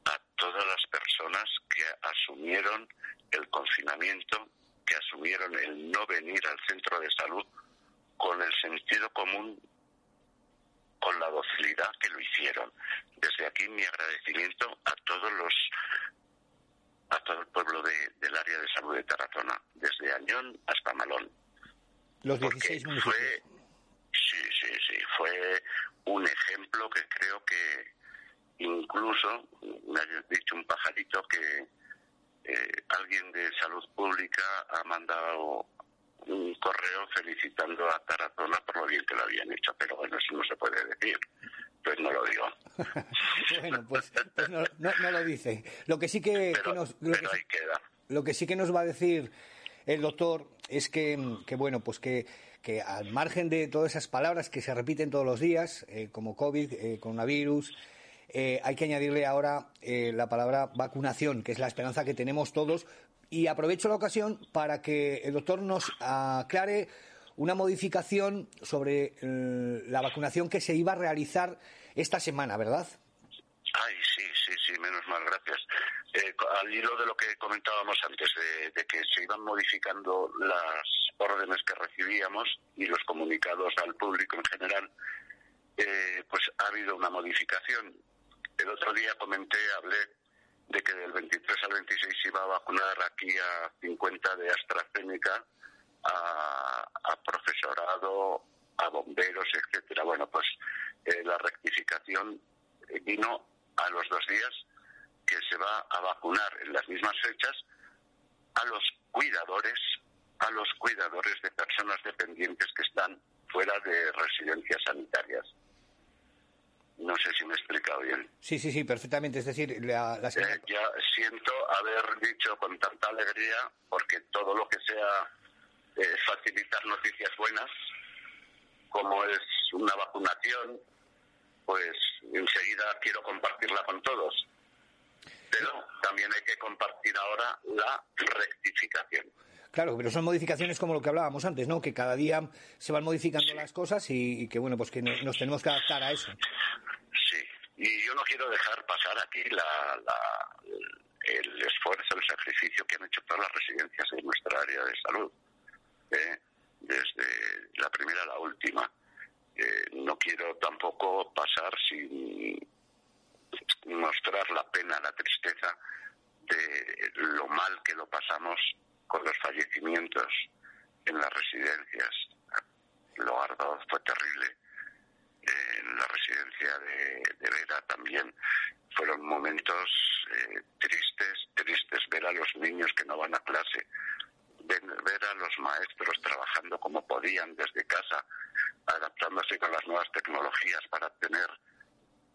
a todas las personas que asumieron el confinamiento, que asumieron el no venir al centro de salud con el sentido común, con la docilidad que lo hicieron. Desde aquí mi agradecimiento a todos los a todo el pueblo del área de salud de Tarazona, desde Añón hasta Malón. Los 16 municipios. Fue, sí, sí, sí, fue un ejemplo que creo que incluso, me ha dicho un pajarito que eh, alguien de salud pública ha mandado un correo felicitando a Tarazona por lo bien que lo habían hecho, pero bueno, eso no se puede decir. Pues no lo digo. bueno, pues, pues no, lo dice. Lo que sí que, nos, lo, que, sí que nos va a decir el doctor es que, bueno, pues que, que, al margen de todas esas palabras que se repiten todos los días, eh, como COVID, eh, coronavirus, eh, hay que añadirle ahora eh, la palabra vacunación, que es la esperanza que tenemos todos. Y aprovecho la ocasión para que el doctor nos aclare una modificación sobre eh, la vacunación que se iba a realizar esta semana, ¿verdad? Ay, sí, sí, sí, menos mal, gracias. al hilo de lo que comentábamos antes, de, que se iban modificando las órdenes que recibíamos y los comunicados al público en general, pues ha habido una modificación el otro día comenté, hablé de que del 23 al 26 se iba a vacunar aquí a 50 de AstraZeneca, a, profesorado, a bomberos, etcétera. Bueno, pues eh, la rectificación vino a los dos días que se va a vacunar en las mismas fechas a los cuidadores, a los cuidadores de personas dependientes que están fuera de residencias sanitarias. No sé si me he explicado bien. Sí, sí, sí, perfectamente. Es decir, la, eh, ya siento haber dicho con tanta alegría, porque todo lo que sea eh, facilitar noticias buenas, como es una vacunación, pues enseguida quiero compartirla con todos. Pero también hay que compartir ahora la rectificación. Claro, pero son modificaciones como lo que hablábamos antes, ¿no? Que cada día se van modificando las cosas y, que, bueno, pues que nos tenemos que adaptar a eso. Sí, y yo no quiero dejar pasar aquí la, el esfuerzo, el sacrificio que han hecho todas las residencias de nuestra área de salud, ¿eh? desde la primera a la última. eh, no quiero tampoco pasar sin mostrar la pena, la tristeza de lo mal que lo pasamos con los fallecimientos en las residencias. Lo ardo fue terrible. En la residencia de, Vera también fueron momentos eh, tristes, tristes ver a los niños que no van a clase, ver a los maestros trabajando como podían desde casa, adaptándose con las nuevas tecnologías para tener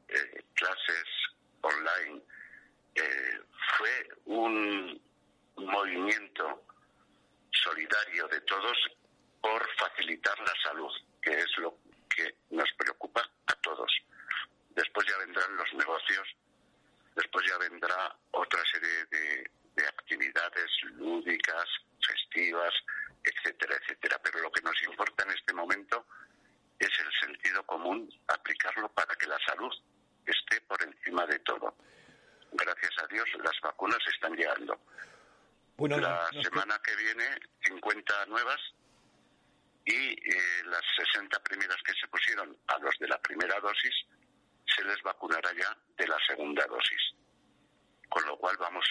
eh, clases online. Eh, fue un movimiento solidario de todos por facilitar la salud, que es lo que nos preocupa a todos. Después ya vendrán los negocios, después ya vendrá otra serie de, de actividades lúdicas, festivas, etcétera, etcétera. Pero lo que nos importa en este momento es el sentido común, aplicarlo para que la salud esté por encima de todo. Gracias a Dios las vacunas están llegando. Bueno, la semana que viene 50 nuevas y eh, las 60 primeras que se pusieron a los de la primera dosis se les vacunará ya de la segunda dosis. Con lo cual vamos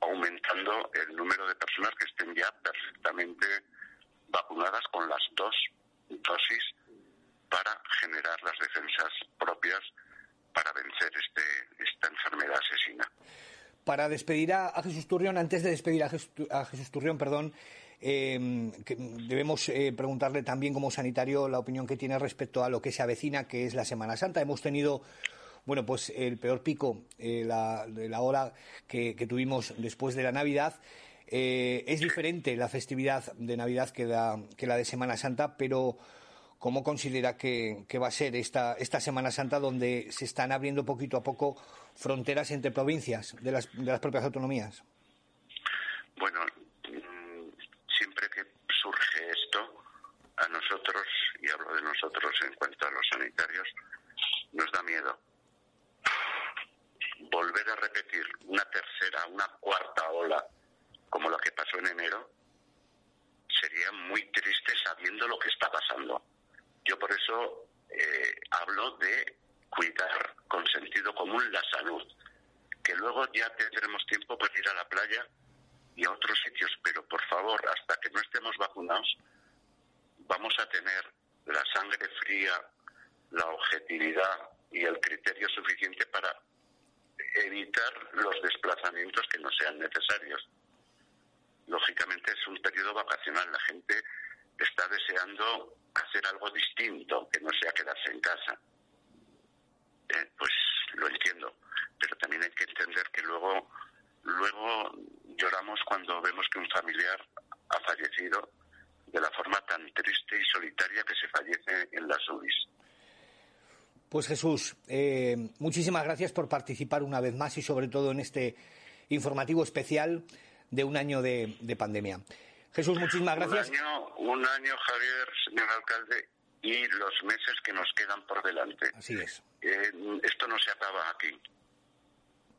aumentando el número de personas que estén ya perfectamente vacunadas con las dos dosis para generar las defensas propias para vencer este, esta enfermedad asesina. Para despedir a, Jesús Turrión, antes de despedir a Jesús, Turrión, perdón, em, debemos eh, preguntarle también como sanitario la opinión que tiene respecto a lo que se avecina, que es la Semana Santa. Hemos tenido bueno, pues el peor pico eh, la, de la hora que, tuvimos después de la Navidad. Eh, es diferente la festividad de Navidad que la, que la de Semana Santa, pero ¿cómo considera que, va a ser esta, esta Semana Santa donde se están abriendo poquito a poco fronteras entre provincias de las, de las propias autonomías? Bueno, mm, siempre que surge esto, a nosotros, y hablo de nosotros en cuanto a los sanitarios, nos da miedo volver a repetir una tercera, una cuarta ola como lo que pasó en enero, sería muy triste sabiendo lo que está pasando. Yo por eso eh, hablo de cuidar con sentido común la salud, que luego ya tendremos tiempo para ir a la playa y a otros sitios, pero por favor, hasta que no estemos vacunados, vamos a tener la sangre fría, la objetividad y el criterio suficiente para evitar los desplazamientos que no sean necesarios. Lógicamente es un periodo vacacional, la gente está deseando hacer algo distinto, que no sea quedarse en casa. Eh, pues lo entiendo, pero también hay que entender que luego, luego lloramos cuando vemos que un familiar ha fallecido de la forma tan triste y solitaria que se fallece en las UBIs. Pues Jesús, eh, muchísimas gracias por participar una vez más y sobre todo en este informativo especial de un año de, pandemia. Jesús, muchísimas gracias. Un año, un año, Javier, señor alcalde, y los meses que nos quedan por delante. Así es. Eh, esto no se acaba aquí.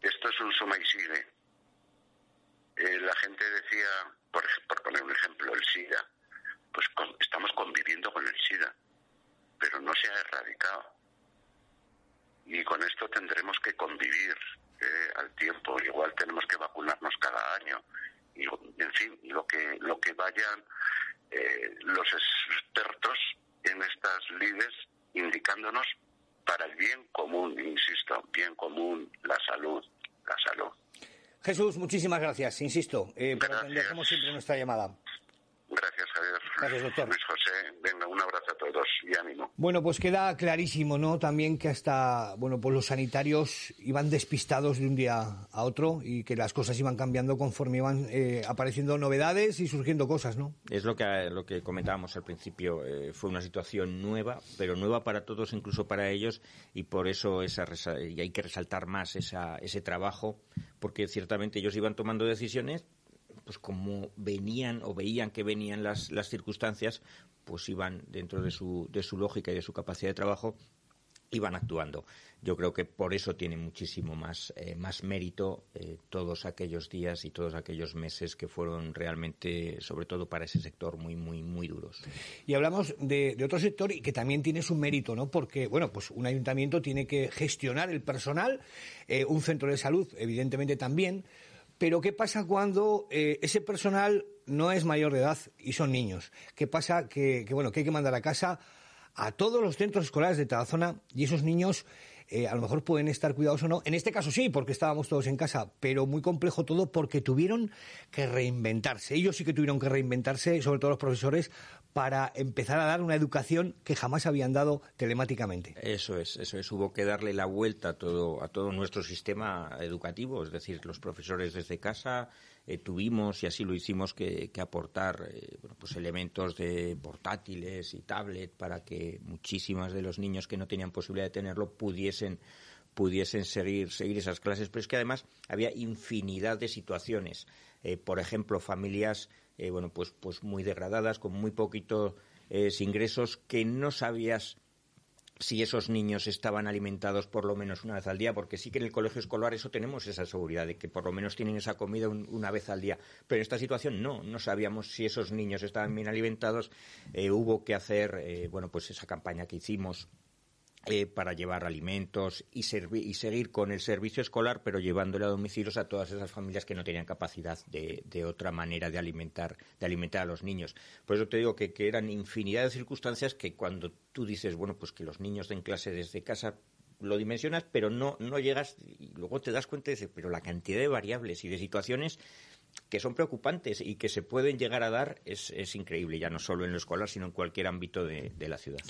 Esto es un suma y sigue. Eh, la gente decía, por, por poner un ejemplo, el SIDA. Pues estamos conviviendo con el SIDA, pero no se ha erradicado y con esto tendremos que convivir eh, al tiempo. Igual tenemos que vacunarnos cada año y, en fin, lo que lo que vayan eh, los expertos en estas lides indicándonos para el bien común, insisto, bien común, la salud, la salud. Jesús, muchísimas gracias, insisto, eh, por atender como siempre nuestra llamada. Gracias, Javier. Gracias, doctor. Luis José, venga, un abrazo a todos y ánimo. Bueno, pues queda clarísimo, ¿no? También que hasta, bueno, pues los sanitarios iban despistados de un día a otro y que las cosas iban cambiando conforme iban eh, apareciendo novedades y surgiendo cosas, ¿no? Es lo que, lo que comentábamos al principio. Eh, fue una situación nueva, pero nueva para todos, incluso para ellos, y por eso esa, y hay que resaltar más esa, ese trabajo, porque ciertamente ellos iban tomando decisiones pues como venían o veían que venían las, las circunstancias, pues iban dentro de su, de su lógica y de su capacidad de trabajo iban actuando. Yo creo que por eso tiene muchísimo más, eh, más mérito eh, todos aquellos días y todos aquellos meses que fueron realmente, sobre todo para ese sector, muy, muy, muy duros. Y hablamos de, otro sector y que también tiene su mérito, ¿no? Porque, bueno, pues un ayuntamiento tiene que gestionar el personal, eh, un centro de salud, evidentemente también. Pero ¿qué pasa cuando ese personal no es mayor de edad y son niños? ¿Qué pasa que, bueno, que hay que mandar a casa a todos los centros escolares de zona y esos niños eh, a lo mejor pueden estar cuidados o no. En este caso sí, porque estábamos todos en casa, pero muy complejo todo porque tuvieron que reinventarse. Ellos sí que tuvieron que reinventarse, sobre todo los profesores, para empezar a dar una educación que jamás habían dado telemáticamente. Eso es, eso es. Hubo que darle la vuelta a todo, a todo nuestro sistema educativo, es decir, los profesores desde casa, eh, tuvimos, y así lo hicimos, que, aportar eh, pues elementos de portátiles y tablet para que muchísimas de los niños que no tenían posibilidad de tenerlo pudiesen pudiesen seguir, seguir esas clases, pero es que además había infinidad de situaciones. Eh, por ejemplo, familias bueno, pues, pues muy degradadas, con muy poquitos ingresos, que no sabías si esos niños estaban alimentados por lo menos una vez al día, porque sí que en el colegio escolar eso tenemos esa seguridad de que por lo menos tienen esa comida una vez al día. Pero en esta situación no, no sabíamos si esos niños estaban bien alimentados. Eh, hubo que hacer, eh, bueno, pues esa campaña que hicimos eh, para llevar alimentos y, y, seguir con el servicio escolar, pero llevándole a domicilios a todas esas familias que no tenían capacidad de, otra manera de alimentar, de alimentar a los niños. Por eso te digo que, eran infinidad de circunstancias que cuando tú dices, bueno, pues que los niños den clase desde casa, lo dimensionas, pero no, no llegas y luego te das cuenta de, pero la cantidad de variables y de situaciones que son preocupantes y que se pueden llegar a dar es, increíble, ya no solo en lo escolar, sino en cualquier ámbito de, la ciudad.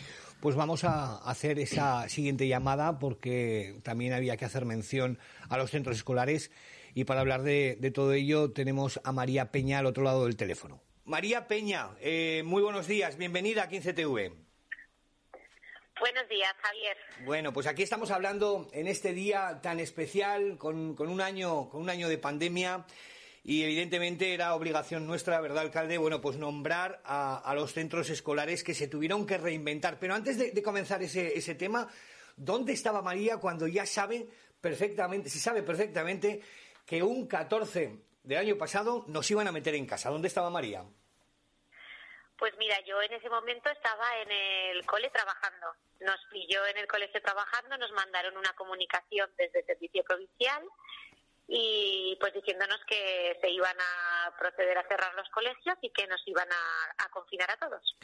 Pues vamos a hacer esa siguiente llamada porque también había que hacer mención a los centros escolares y para hablar de, todo ello tenemos a María Peña al otro lado del teléfono. María Peña, eh, muy buenos días, bienvenida a 15TV. Buenos días, Javier. Bueno, pues aquí estamos hablando en este día tan especial, con, con un año, con un año de pandemia y evidentemente era obligación nuestra, ¿verdad, alcalde? Bueno, pues nombrar a, los centros escolares que se tuvieron que reinventar. Pero antes de, comenzar ese, ese tema, ¿dónde estaba María cuando ya sabe perfectamente, se sabe perfectamente que un 14 del año pasado nos iban a meter en casa? ¿Dónde estaba María? Pues mira, yo en ese momento estaba en el cole trabajando. Nos pilló en el colegio trabajando, nos mandaron una comunicación desde el servicio provincial y pues diciéndonos que se iban a proceder a cerrar los colegios y que nos iban a, confinar a todos.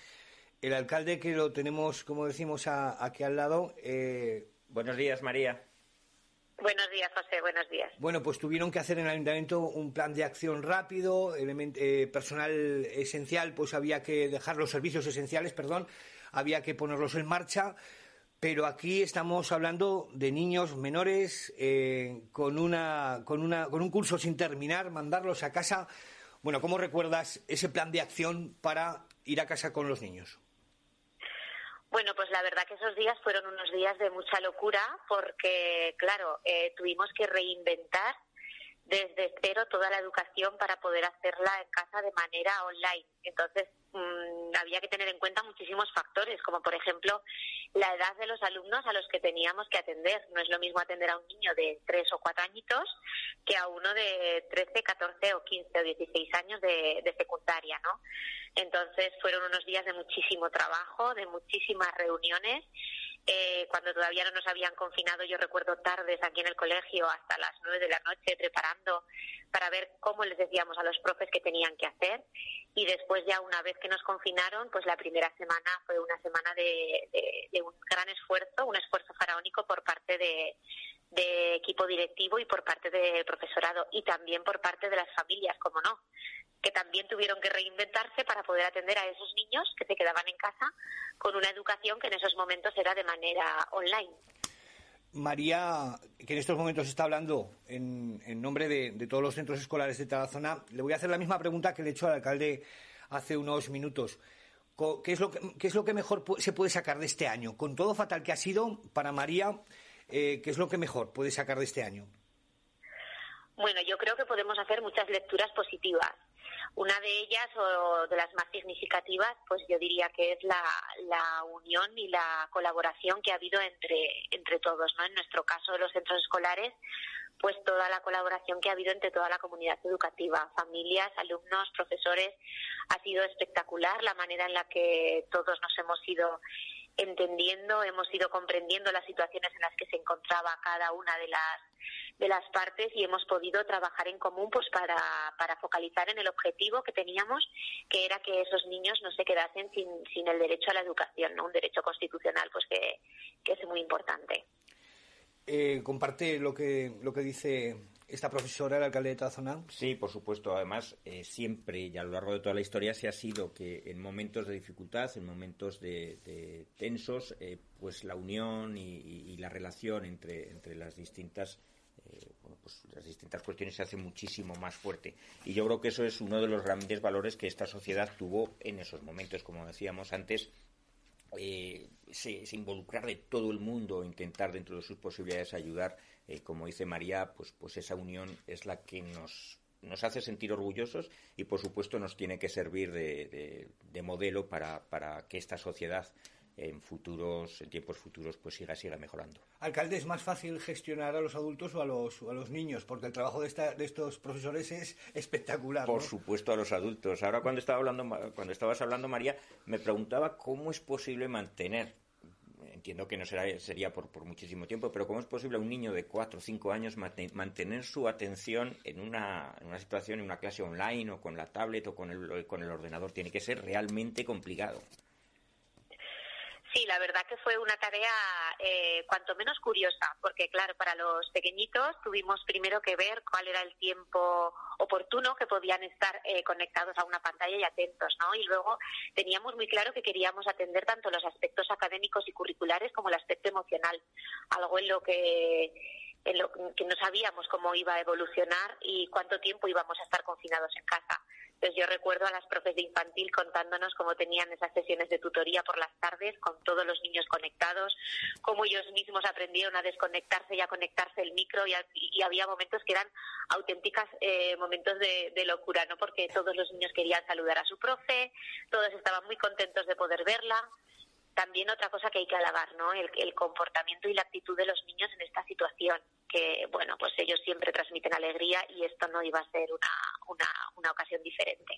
El alcalde que lo tenemos, como decimos, aquí al lado. Eh... Buenos días, María. Buenos días, José. Buenos días. Bueno, pues tuvieron que hacer en el ayuntamiento un plan de acción rápido, eh, personal esencial, pues había que dejar los servicios esenciales, perdón, había que ponerlos en marcha. Pero aquí estamos hablando de niños menores eh, con, una, con, una, con un curso sin terminar, mandarlos a casa. Bueno, ¿cómo recuerdas ese plan de acción para ir a casa con los niños? Bueno, pues la verdad que esos días fueron unos días de mucha locura porque, claro, eh, tuvimos que reinventar desde cero toda la educación para poder hacerla en casa de manera online. Entonces, Mm, había que tener en cuenta muchísimos factores, como por ejemplo la edad de los alumnos a los que teníamos que atender. No es lo mismo atender a un niño de 3 o 4 añitos que a uno de 13, 14 o 15 o 16 años de, de secundaria, ¿no? Entonces fueron unos días de muchísimo trabajo, de muchísimas reuniones eh, cuando todavía no nos habían confinado, yo recuerdo tardes aquí en el colegio hasta las nueve de la noche preparando para ver cómo les decíamos a los profes que tenían que hacer. Y después ya una vez que nos confinaron, pues la primera semana fue una semana de, un gran esfuerzo, un esfuerzo faraónico por parte de, de equipo directivo y por parte del profesorado y también por parte de las familias, como no que también tuvieron que reinventarse para poder atender a esos niños que se quedaban en casa con una educación que en esos momentos era de manera online. María, que en estos momentos está hablando en, nombre de, todos los centros escolares de zona, le voy a hacer la misma pregunta que le he hecho al alcalde hace unos minutos. ¿Qué es, lo que, qué es lo que mejor se puede sacar de este año? Con todo fatal que ha sido, para María, eh, ¿qué es lo que mejor puede sacar de este año? Bueno, yo creo que podemos hacer muchas lecturas positivas. Una de ellas, o de las más significativas, pues yo diría que es la, la unión y la colaboración que ha habido entre, entre todos, ¿no? En nuestro caso, los centros escolares, pues toda la colaboración que ha habido entre toda la comunidad educativa, familias, alumnos, profesores, ha sido espectacular la manera en la que todos nos hemos ido entendiendo, hemos ido comprendiendo las situaciones en las que se encontraba cada una de las de las partes y hemos podido trabajar en común pues para, para focalizar en el objetivo que teníamos, que era que esos niños no se quedasen sin, sin el derecho a la educación, ¿no? un derecho constitucional pues que, que es muy importante. Eh, comparte lo que lo que dice esta profesora, el alcalde de Tazona. Sí, por supuesto. Además, eh, siempre y a lo largo de toda la historia se ha sido que en momentos de dificultad, en momentos de, tensos, eh, pues la unión y, la relación entre, entre las distintas eh, pues las distintas cuestiones se hace muchísimo más fuerte. Y yo creo que eso es uno de los grandes valores que esta sociedad tuvo en esos momentos, como decíamos antes, eh, se, involucrar de todo el mundo, intentar dentro de sus posibilidades ayudar, eh, como dice María, pues, pues esa unión es la que nos, nos hace sentir orgullosos y por supuesto nos tiene que servir de, de modelo para, para que esta sociedad en futuros, en tiempos futuros, pues siga, siga mejorando. Alcalde, ¿es más fácil gestionar a los adultos o a los, a los niños? Porque el trabajo de, esta, de estos profesores es espectacular. Por supuesto, a los adultos. Ahora, cuando, estaba hablando, cuando estabas hablando, María, me preguntaba cómo es posible mantener entiendo que no será, sería por, por, muchísimo tiempo, pero ¿cómo es posible a un niño de 4 o 5 años mantener su atención en una, en una situación, en una clase online o con la tablet o con el, con el ordenador? Tiene que ser realmente complicado. Sí, la verdad que fue una tarea eh, cuanto menos curiosa, porque claro, para los pequeñitos tuvimos primero que ver cuál era el tiempo oportuno que podían estar eh, conectados a una pantalla y atentos, ¿no? Y luego teníamos muy claro que queríamos atender tanto los aspectos académicos y curriculares como el aspecto emocional, algo en lo que en lo que no sabíamos cómo iba a evolucionar y cuánto tiempo íbamos a estar confinados en casa. Entonces yo recuerdo a las profes de infantil contándonos cómo tenían esas sesiones de tutoría por las tardes con todos los niños conectados, cómo ellos mismos aprendieron a desconectarse y a conectarse el micro y, había momentos que eran auténticas eh, momentos de, de, locura, ¿no? Porque todos los niños querían saludar a su profe, todos estaban muy contentos de poder verla también otra cosa que hay que alabar, ¿no? El, comportamiento y la actitud de los niños en esta situación, que, bueno, pues ellos siempre transmiten alegría y esto no iba a ser una, una, ocasión diferente.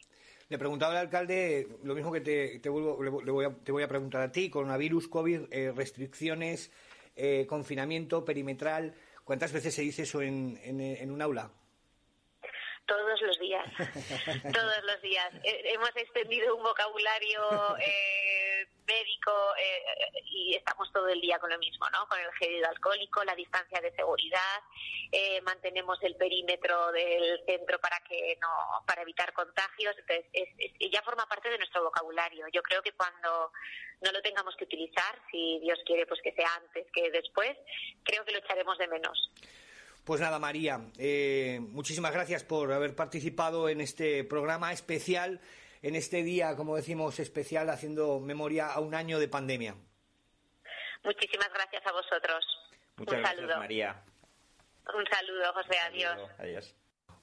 Le preguntaba al alcalde lo mismo que te, te, vuelvo, le voy a, te voy a preguntar a ti, coronavirus, COVID, eh, restricciones, eh, confinamiento perimetral, ¿cuántas veces se dice eso en, en un aula? Todos los días, todos los días. Eh, hemos extendido un vocabulario eh, médico eh, y estamos todo el día con lo mismo, ¿no? Con el gel alcohólico, la distancia de seguridad, mantenemos el perímetro del centro para que no, para evitar contagios. Entonces, ya forma parte de nuestro vocabulario. Yo creo que cuando no lo tengamos que utilizar, si Dios quiere, pues que sea antes que después, creo que lo echaremos de menos. Pues nada, María, eh, muchísimas gracias por haber participado en este programa especial, en este día, como decimos, especial, haciendo memoria a un año de pandemia. Muchísimas gracias a vosotros. Muchas un gracias, María. Un saludo, José. Adiós. Adiós.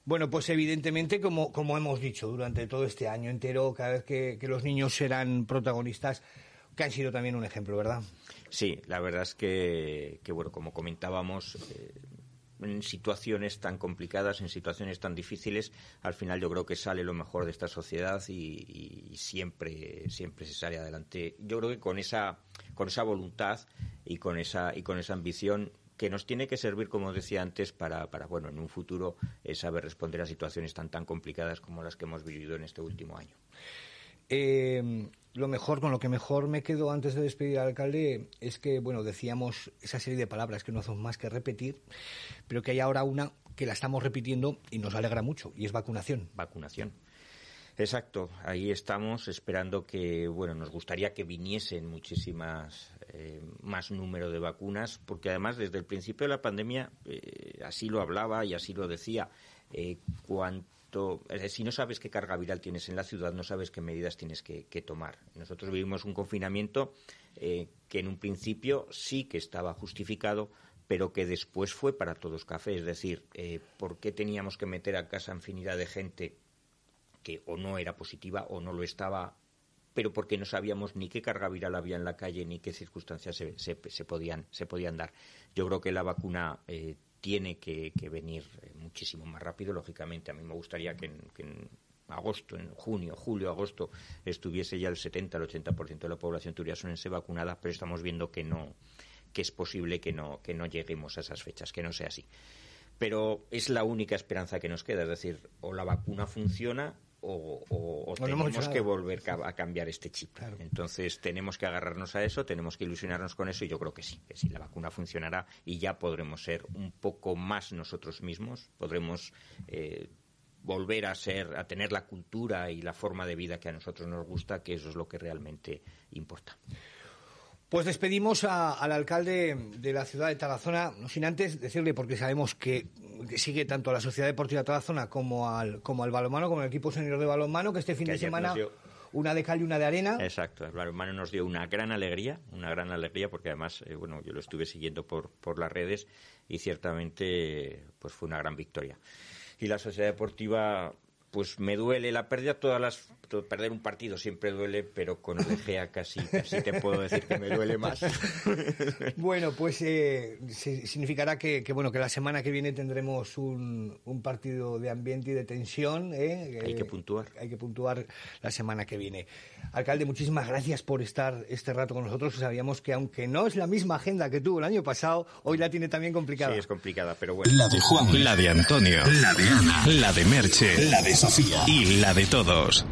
Bueno, pues evidentemente, como, como hemos dicho durante todo este año entero, cada vez que, los niños serán protagonistas, que han sido también un ejemplo, ¿verdad? Sí, la verdad es que, que bueno, como comentábamos, eh, en situaciones tan complicadas, en situaciones tan difíciles, al final yo creo que sale lo mejor de esta sociedad y, siempre, siempre se sale adelante. Yo creo que con esa, con esa voluntad y con esa, y con esa ambición que nos tiene que servir, como decía antes, para, para bueno, en un futuro eh, saber responder a situaciones tan, tan complicadas como las que hemos vivido en este último año. Eh, lo mejor, con lo que mejor me quedo antes de despedir al alcalde es que, bueno, decíamos esa serie de palabras que no son más que repetir, pero que hay ahora una que la estamos repitiendo y nos alegra mucho, y es vacunación. Vacunación. Exacto, ahí estamos esperando que, bueno, nos gustaría que viniesen muchísimas eh, más número de vacunas, porque además desde el principio de la pandemia eh, así lo hablaba y así lo decía. Eh, si no sabes qué carga viral tienes en la ciudad, no sabes qué medidas tienes que, tomar. Nosotros vivimos un confinamiento eh, que en un principio sí que estaba justificado, pero que después fue para todos café. Es decir, eh, ¿por qué teníamos que meter a casa infinidad de gente que o no era positiva o no lo estaba pero porque no sabíamos ni qué carga viral había en la calle ni qué circunstancias se, podían, se podían dar. Yo creo que la vacuna eh, tiene que, venir eh, muchísimo más rápido, lógicamente. A mí me gustaría que en, agosto, en junio, julio, agosto, estuviese ya el 70, el 80% de la población turiasonense vacunada, pero estamos viendo que no que es posible que no, que no lleguemos a esas fechas, que no sea así. Pero es la única esperanza que nos queda, es decir, o la vacuna funciona o, tenemos que volver a cambiar este chip. Entonces tenemos que agarrarnos a eso, tenemos que ilusionarnos con eso y yo creo que sí, que sí, la vacuna funcionará y ya podremos ser un poco más nosotros mismos, podremos eh, volver a ser, a tener la cultura y la forma de vida que a nosotros nos gusta, que eso es lo que realmente importa. Pues despedimos al alcalde de la ciudad de Tarazona, no sin antes decirle, porque sabemos que, sigue tanto a la Sociedad Deportiva de Tarazona como al, como al balonmano, como el equipo senior de balonmano, que este fin de semana una de cal y una de arena. Exacto, el balonmano nos dio una gran alegría, una gran alegría, porque además, eh, bueno, yo lo estuve siguiendo por, por las redes y ciertamente pues fue una gran victoria. Y la Sociedad Deportiva pues me duele la pérdida todas las perder un partido siempre duele pero con el Egea casi casi te puedo decir que me duele más. Bueno pues eh, significará que, bueno que la semana que viene tendremos un, un partido de ambiente y de tensión ¿eh? hay que puntuar. hay que puntuar la semana que viene. Alcalde muchísimas gracias por estar este rato con nosotros. Sabíamos que aunque no es la misma agenda que tuvo el año pasado hoy la tiene también complicada. Sí es complicada pero bueno. La de Juan. La de Antonio. La de Ana. La de Merche. La de Y la de todos.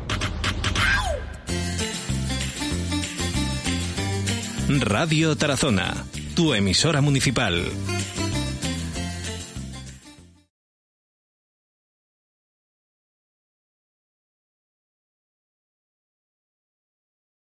Radio Tarazona, tu emisora municipal.